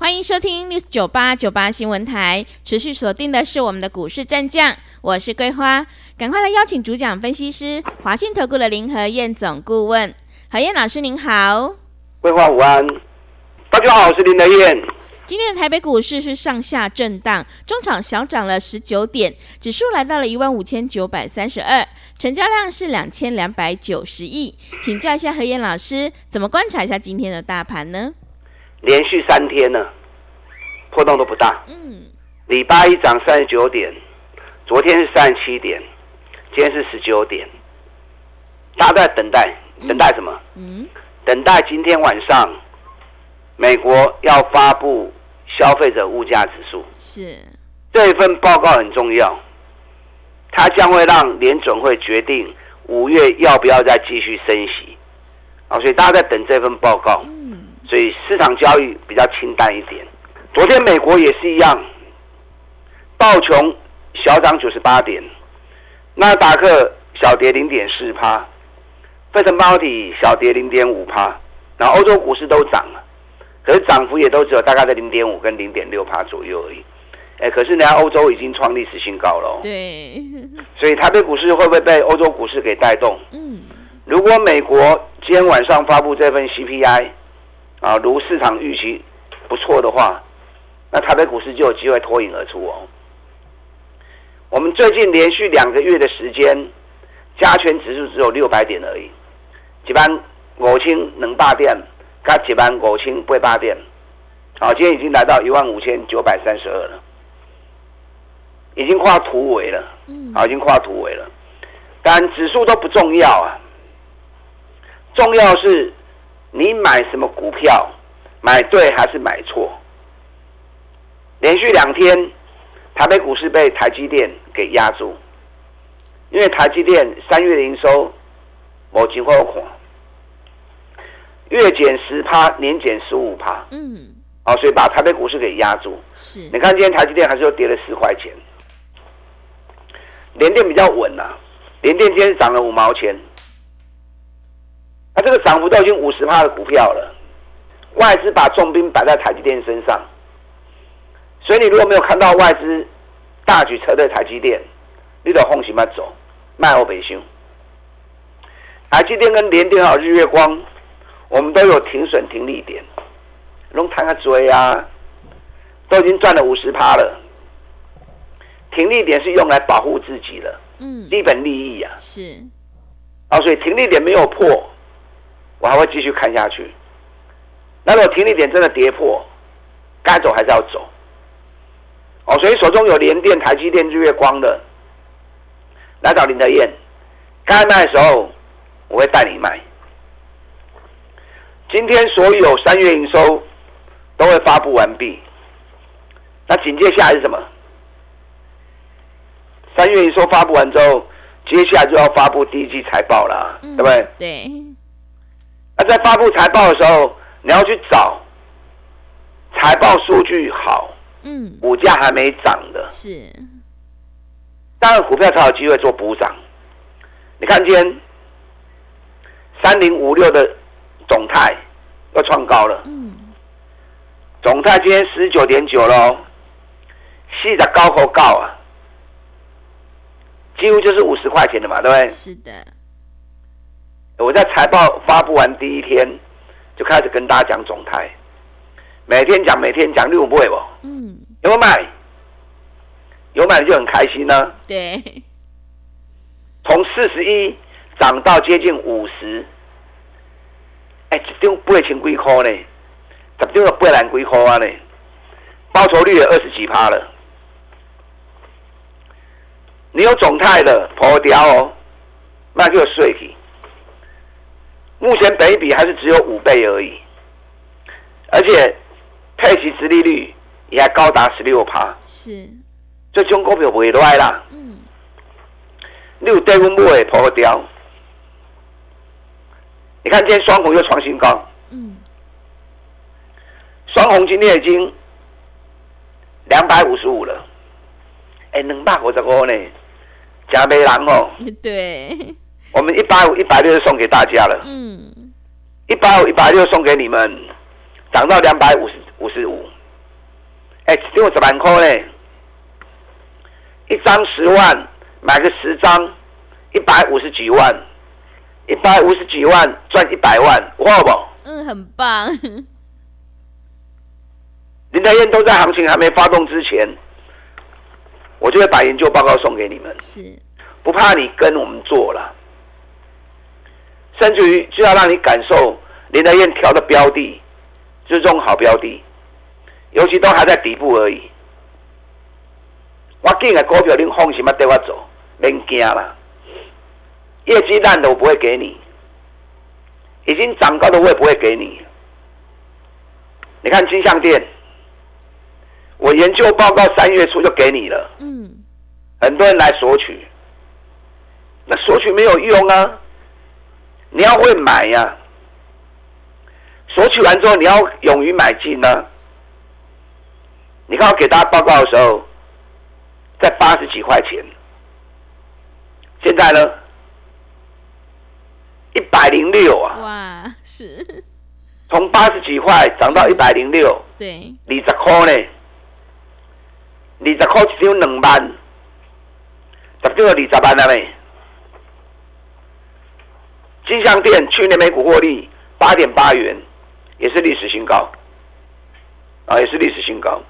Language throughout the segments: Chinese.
欢迎收听 News 九八九八新闻台，持续锁定的是我们的股市战将，我是桂花，赶快来邀请主讲分析师华信投顾的林和燕总顾问，何燕老师您好，桂花午安，大家好，我是林和燕。今天的台北股市是上下震荡，中场小涨了十九点，指数来到了一万五千九百三十二，成交量是两千两百九十亿，请教一下何燕老师，怎么观察一下今天的大盘呢？连续三天呢，波动都不大。嗯，礼拜一涨三十九点，昨天是三十七点，今天是十九点。大家都在等待，等待什么？嗯，等待今天晚上美国要发布消费者物价指数。是，这一份报告很重要，它将会让联准会决定五月要不要再继续升息。啊，所以大家在等这份报告。所以市场交易比较清淡一点。昨天美国也是一样，道琼小涨九十八点，纳达克小跌零点四趴，费城半导体小跌零点五趴，然后欧洲股市都涨了，可是涨幅也都只有大概在零点五跟零点六趴左右而已。哎，可是人家欧洲已经创历史新高了。对。所以台北股市会不会被欧洲股市给带动？嗯。如果美国今天晚上发布这份 CPI。啊，如市场预期不错的话，那台北股市就有机会脱颖而出哦。我们最近连续两个月的时间，加权指数只有六百点而已。一万五千两百点，加一万五千八百点。好，今天已经来到一万五千九百三十二了，已经跨突围了。嗯，好，已经跨突围了。但指数都不重要啊，重要是。你买什么股票，买对还是买错？连续两天，台北股市被台积电给压住，因为台积电三月的营收某情况款，月减十趴，年减十五趴，嗯，哦，所以把台北股市给压住。是，你看今天台积电还是又跌了十块钱，联电比较稳呐、啊，联电今天涨了五毛钱。那这个涨幅都已经五十趴的股票了，外资把重兵摆在台积电身上，所以你如果没有看到外资大举撤退台积电，你得放心嘛走，卖欧北修。台积电跟联电还有日月光，我们都有停损停利点，龙潭个追啊，都已经赚了五十趴了。停利点是用来保护自己的，嗯，基本利益啊，是，啊，所以停利点没有破。我还会继续看下去。那如果停利点真的跌破，该走还是要走。哦，所以手中有联电、台积电、日月光的，来找林德燕。该卖的时候，我会带你卖。今天所有三月营收都会发布完毕。那紧接下来是什么？三月营收发布完之后，接下来就要发布第一季财报了，嗯、对不对？对。那在发布财报的时候，你要去找财报数据好，嗯，股价还没涨的，是，当然股票才有机会做补涨。你看今天三零五六的总泰又创高了，嗯，总泰今天十九点九喽，细的高口高啊，几乎就是五十块钱的嘛，对不对？是的。我在财报发布完第一天就开始跟大家讲总台，每天讲每天讲，六不会不？嗯，有没有买？有买就很开心呢、啊。对，从四十一涨到接近五十，哎，一张八千几块呢，十张就八万几块啊呢，报酬率也二十几趴了。你有总泰的破掉哦，那就有税体。目前本益比还是只有五倍而已，而且配息殖利率也还高达十六趴。是，这中股票不会坏啦。嗯。六对温布也破掉。你看今天双红又创新高，嗯，双红今天已经两百五十五了，哎，两百五十五呢，加没人哦。对，我们一百五、一百六就送给大家了，嗯，一百五、一百六送给你们，涨到两百五十五十五，哎，只有十万块嘞，一张十万，买个十张，一百五十几万。一百五十几万赚一百万，哇不？嗯，很棒。林德燕都在行情还没发动之前，我就会把研究报告送给你们。是，不怕你跟我们做了，甚至于就要让你感受林德燕调的标的，就是这种好标的，尤其都还在底部而已。我进的股票，你放心嘛，带我走，免惊了。业绩烂的我不会给你，已经涨高的我也不会给你。你看金像电，我研究报告三月初就给你了。嗯，很多人来索取，那索取没有用啊，你要会买呀、啊。索取完之后你要勇于买进呢、啊。你看我给大家报告的时候，在八十几块钱，现在呢？一百零六啊！哇，是，从八十几块涨到一百零六，对，二十块呢，二十块只有两万，十六个二十万了没？金项店去年每股获利八点八元，也是历史新高，啊，也是历史新高。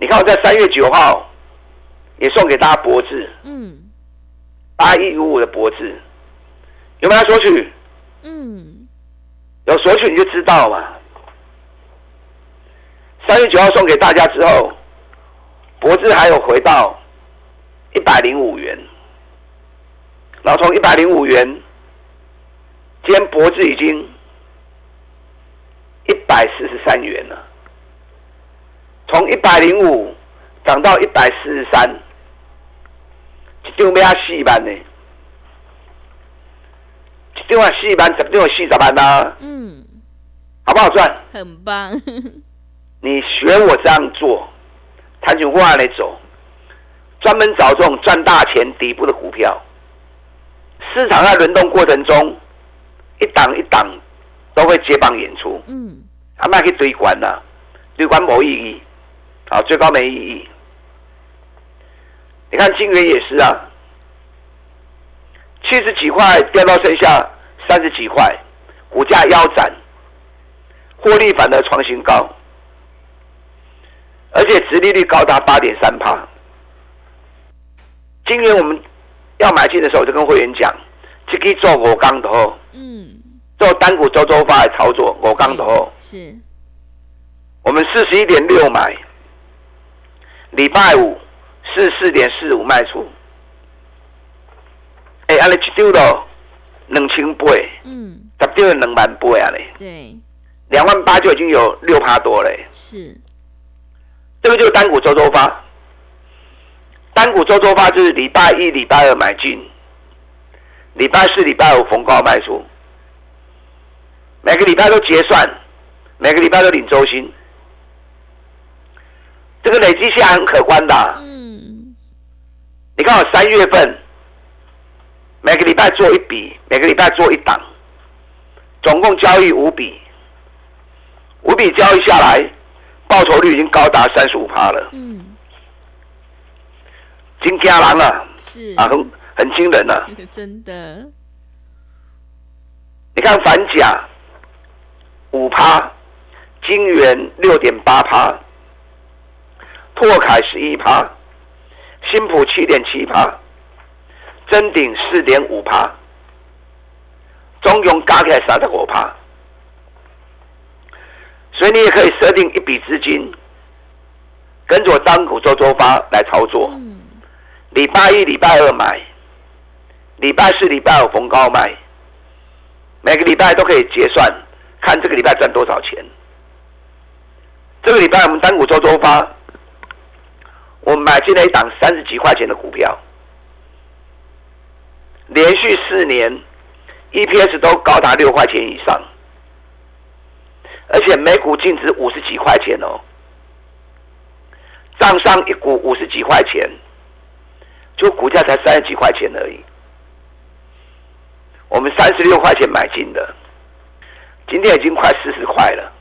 你看我在三月九号也送给大家脖子，嗯，八一五五的脖子。有没有索取？嗯，有索取你就知道嘛。三月九号送给大家之后，脖子还有回到一百零五元，然后从一百零五元，今天脖子已经一百四十三元了，从一百零五涨到一百四十三，这丢没啊四万呢？另外四万十六四十万呢？嗯，好不好赚？很棒。你学我这样做，谈情话来走，专门找这种赚大钱底部的股票。市场在轮动过程中，一档一档都会接棒演出。嗯，还卖去追关呐，堆关没意义，啊，最高没意义。你看金元也是啊，七十几块掉到剩下。三十几块，股价腰斩，获利反而创新高，而且殖利率高达八点三帕。今年我们要买进的时候，就跟会员讲，这可以做我刚头，嗯，做单股周周发来操作，我刚头是。我们四十一点六买，礼拜五四四点四五卖出。哎，按你去丢了。两千八，嗯，十丢了两万八啊嘞，对，两万八就已经有六趴多嘞，是，这个就是单股周周发，单股周周发就是礼拜一、礼拜二买进，礼拜四、礼拜五逢高卖出，每个礼拜都结算，每个礼拜都领周薪，这个累积下很可观的，嗯，你看我三月份。每个礼拜做一笔，每个礼拜做一档，总共交易五笔，五笔交易下来，报酬率已经高达三十五趴了。嗯，金家郎啊，是啊，很很惊人啊，真的。你看反甲五趴，金元六点八趴，拓凯十一趴，新普七点七趴。真顶四点五趴，中庸加起来三十五趴，所以你也可以设定一笔资金，跟着我单股周周发来操作。礼拜一、礼拜二买，礼拜四、礼拜五逢高卖，每个礼拜都可以结算，看这个礼拜赚多少钱。这个礼拜我们单股周周发，我们买进了一档三十几块钱的股票。连续四年 EPS 都高达六块钱以上，而且每股净值五十几块钱哦，账上一股五十几块钱，就股价才三十几块钱而已。我们三十六块钱买进的，今天已经快四十块了，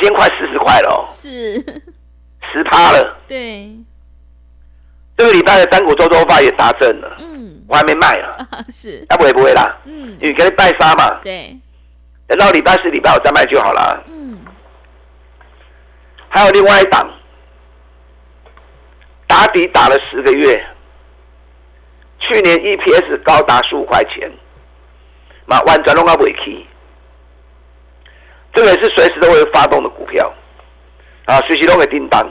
已经快四十块了哦，是。十趴了。对，这个礼拜的单股周周发也达阵了，嗯，我还没卖啊，是，那不会不会啦，嗯，因为给你拜杀嘛，对，等到礼拜四、礼拜五再卖就好了。嗯，还有另外一档，打底打了十个月。去年 EPS 高达十五块钱，嘛完全拢个尾期，这个也是随时都会发动的股票，啊，随时都会叮当。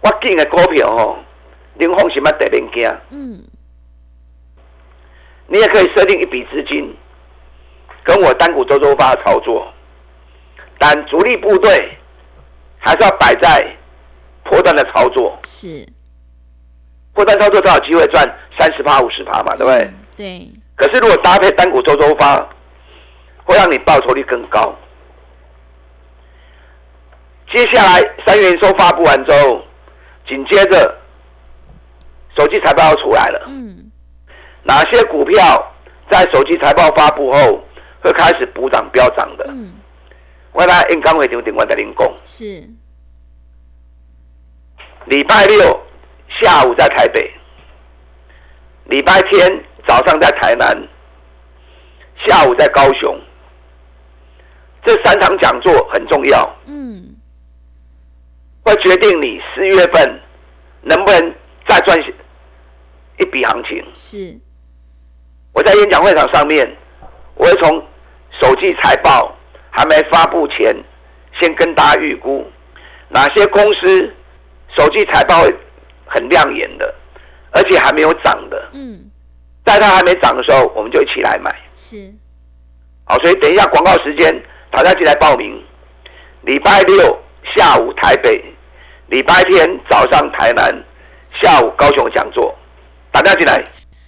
我进的股票哦，林峰是乜特别惊？嗯，你也可以设定一笔资金，跟我单股周周发操作，但主力部队还是要摆在波段的操作。是。波段操作才有机会赚三十趴、五十趴嘛，对不对？嗯、对。可是如果搭配单股周周发，会让你报酬率更高。接下来三元收发布完之后，紧接着手机财报要出来了。嗯。哪些股票在手机财报发布后会开始补涨飙涨的？嗯。我来应刚会点点我的零工。是。礼拜六。下午在台北，礼拜天早上在台南，下午在高雄。这三场讲座很重要，嗯，会决定你四月份能不能再赚一笔行情。是，我在演讲会场上面，我会从首季财报还没发布前，先跟大家预估哪些公司首季财报会。很亮眼的，而且还没有涨的。嗯，在它还没涨的时候，我们就一起来买。是，好，所以等一下广告时间，大家进来报名。礼拜六下午台北，礼拜天早上台南，下午高雄讲座，大家进来。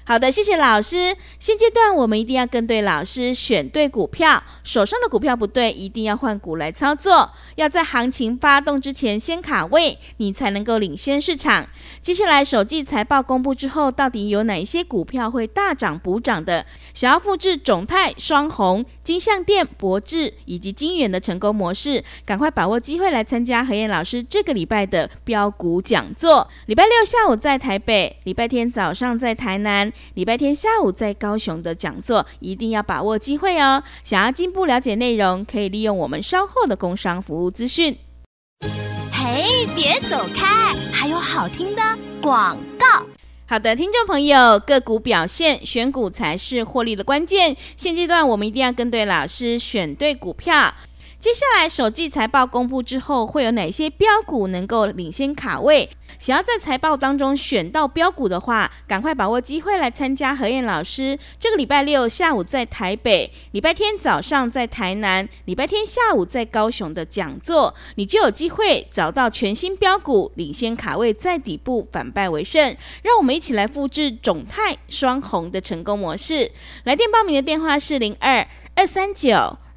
好的，谢谢老师。现阶段我们一定要跟对老师，选对股票。手上的股票不对，一定要换股来操作。要在行情发动之前先卡位，你才能够领先市场。接下来首季财报公布之后，到底有哪一些股票会大涨补涨的？想要复制种泰、双红、金像电、博智以及金源的成功模式，赶快把握机会来参加何燕老师这个礼拜的标股讲座。礼拜六下午在台北，礼拜天早上在台南。礼拜天下午在高雄的讲座，一定要把握机会哦！想要进一步了解内容，可以利用我们稍后的工商服务资讯。嘿，别走开，还有好听的广告。好的，听众朋友，个股表现，选股才是获利的关键。现阶段我们一定要跟对老师，选对股票。接下来，首季财报公布之后，会有哪些标股能够领先卡位？想要在财报当中选到标股的话，赶快把握机会来参加何燕老师这个礼拜六下午在台北，礼拜天早上在台南，礼拜天下午在高雄的讲座，你就有机会找到全新标股，领先卡位在底部，反败为胜。让我们一起来复制种泰双红的成功模式。来电报名的电话是零二二三九。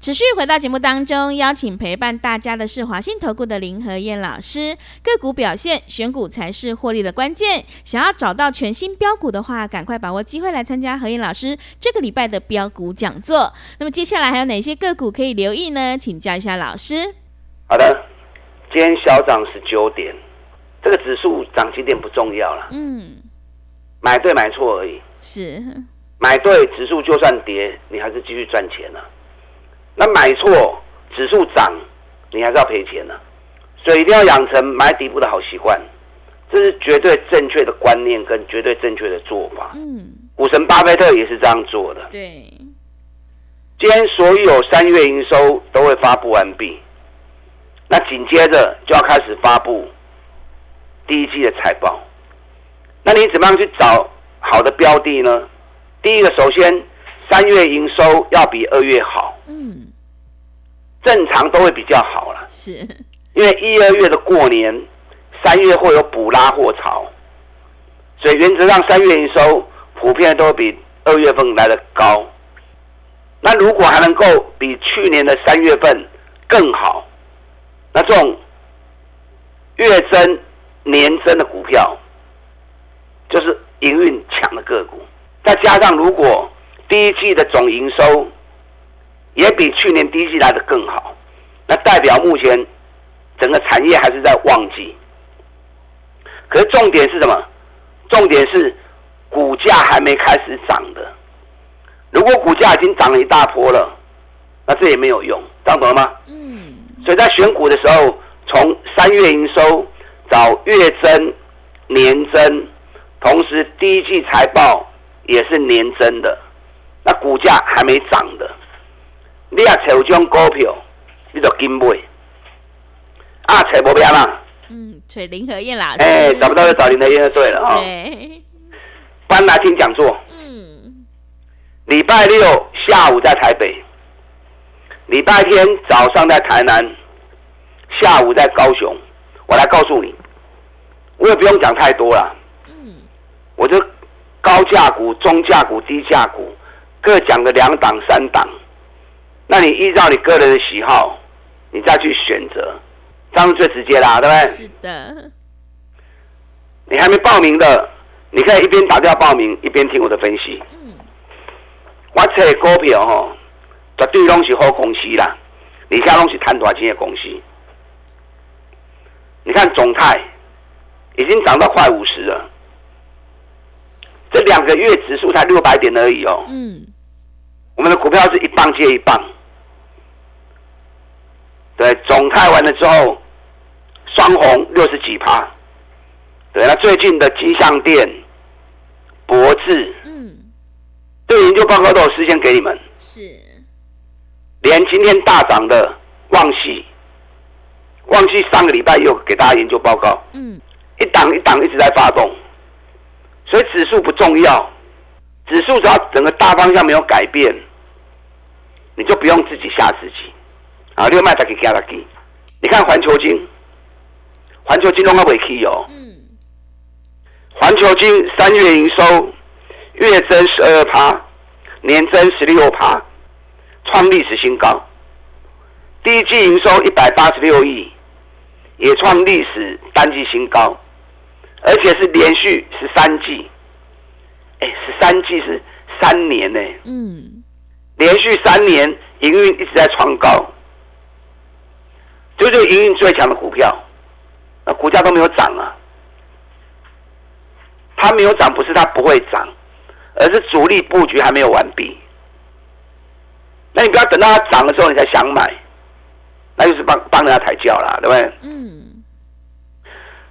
持续回到节目当中，邀请陪伴大家的是华信投顾的林和燕老师。个股表现，选股才是获利的关键。想要找到全新标股的话，赶快把握机会来参加和燕老师这个礼拜的标股讲座。那么接下来还有哪些个股可以留意呢？请教一下老师。好的，今天小涨十九点，这个指数涨几点不重要了。嗯，买对买错而已。是，买对指数就算跌，你还是继续赚钱了。那买错指数涨，你还是要赔钱呢，所以一定要养成买底部的好习惯，这是绝对正确的观念跟绝对正确的做法。嗯，股神巴菲特也是这样做的。对，今天所有三月营收都会发布完毕，那紧接着就要开始发布第一季的财报。那你怎么样去找好的标的呢？第一个，首先三月营收要比二月好，嗯，正常都会比较好了，是，因为一二月的过年，三月会有补拉货潮，所以原则上三月营收普遍都会比二月份来的高。那如果还能够比去年的三月份更好，那这种月增年增的股票，就是营运强的个股。再加上如果第一季的总营收也比去年第一季来的更好，那代表目前整个产业还是在旺季。可是重点是什么？重点是股价还没开始涨的。如果股价已经涨了一大波了，那这也没有用，这样懂了吗？嗯。所以在选股的时候，从三月营收找月增、年增，同时第一季财报也是年增的，那股价还没涨的，你要找这种股票，你就跟买。啊，找不到啦。嗯，找林和燕老师。哎、欸，找不到就找林和燕就对了哈。对。搬来听讲座。嗯礼拜六下午在台北，礼拜天早上在台南，下午在高雄。我来告诉你，我也不用讲太多了。嗯，我就高价股、中价股、低价股各讲个两档、三档。那你依照你个人的喜好，你再去选择，这样是最直接啦，对不对？是的。你还没报名的，你可以一边打电话报名，一边听我的分析。我这股票吼，绝对拢是好公司啦，而且拢是赚大钱的公司。你看总泰已经涨到快五十了，这两个月指数才六百点而已哦。嗯，我们的股票是一棒接一棒。对，总泰完了之后，双红六十几趴。对，那最近的金像电、博智。嗯对研究报告都有事先给你们，是，连今天大涨的旺喜，旺矽上个礼拜也有给大家研究报告，嗯，一档一档一直在发动，所以指数不重要，指数只要整个大方向没有改变，你就不用自己吓自己，啊，六卖再给加他给，你看环球金，环球金都还未起哦，嗯，环球金三月营收。月增十二趴，年增十六趴，创历史新高。第一季营收一百八十六亿，也创历史单季新高，而且是连续十三季。哎，十三季是三年呢。嗯，连续三年营运一直在创高，就是营运最强的股票，那股价都没有涨啊。它没有涨，不是它不会涨。而是主力布局还没有完毕，那你不要等到它涨的时候你才想买，那就是帮帮人家抬轿啦，对不对？嗯。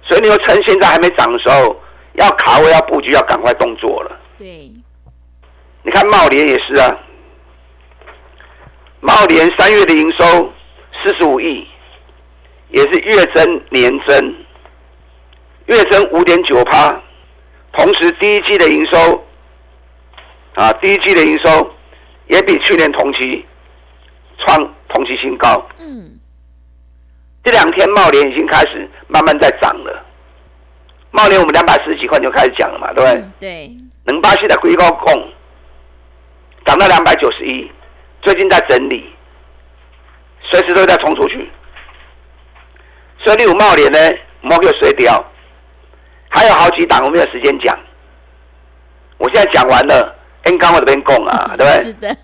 所以你要趁现在还没涨的时候，要卡位、要布局、要赶快动作了。对。你看茂联也是啊，茂联三月的营收四十五亿，也是月增年增，月增五点九趴，同时第一季的营收。啊，第一季的营收也比去年同期创同期新高。嗯，这两天茂联已经开始慢慢在涨了。茂联我们两百四十几块就开始讲了嘛，对不对？嗯、对。能巴西的硅高控涨到两百九十一，最近在整理，随时都在冲出去。所以你有茂联呢，莫给水掉。还有好几档，我没有时间讲。我现在讲完了。，N 刚我这边供啊，对不对？是的。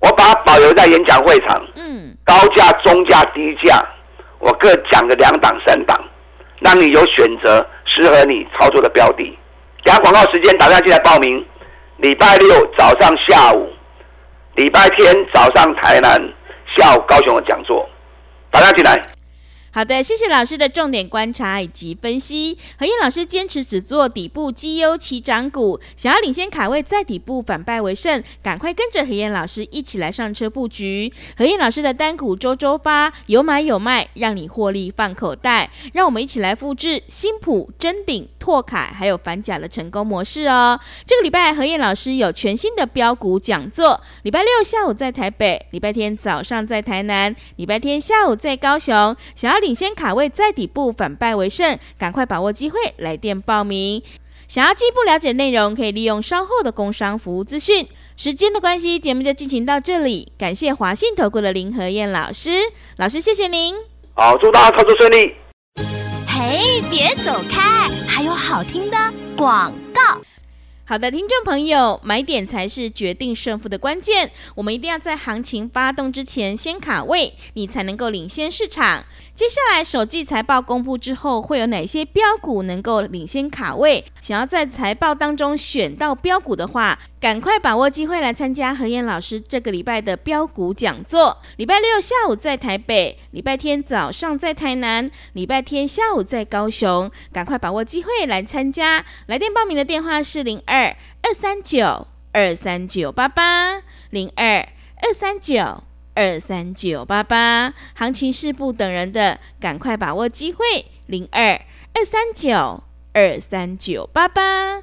我把它保留在演讲会场。嗯。高价、中价、低价，我各讲个两档、三档，让你有选择适合你操作的标的。等下广告时间，打电话进来报名。礼拜六早上、下午，礼拜天早上台南，下午高雄的讲座，打电话进来。好的，谢谢老师的重点观察以及分析。何燕老师坚持只做底部绩优起涨股，想要领先卡位，在底部反败为胜，赶快跟着何燕老师一起来上车布局。何燕老师的单股周周发，有买有卖，让你获利放口袋。让我们一起来复制新普、臻鼎、拓凯还有反甲的成功模式哦。这个礼拜何燕老师有全新的标股讲座，礼拜六下午在台北，礼拜天早上在台南，礼拜天下午在高雄。想要领先卡位在底部，反败为胜，赶快把握机会，来电报名。想要进一步了解内容，可以利用稍后的工商服务资讯。时间的关系，节目就进行到这里。感谢华信投顾的林和燕老师，老师谢谢您。好，祝大家操作顺利。嘿，别走开，还有好听的广告。好的，听众朋友，买点才是决定胜负的关键。我们一定要在行情发动之前先卡位，你才能够领先市场。接下来，首季财报公布之后，会有哪些标股能够领先卡位？想要在财报当中选到标股的话，赶快把握机会来参加何燕老师这个礼拜的标股讲座。礼拜六下午在台北，礼拜天早上在台南，礼拜天下午在高雄。赶快把握机会来参加。来电报名的电话是零二二三九二三九八八零二二三九。二三九八八，行情是不等人的，赶快把握机会。零二二三九二三九八八。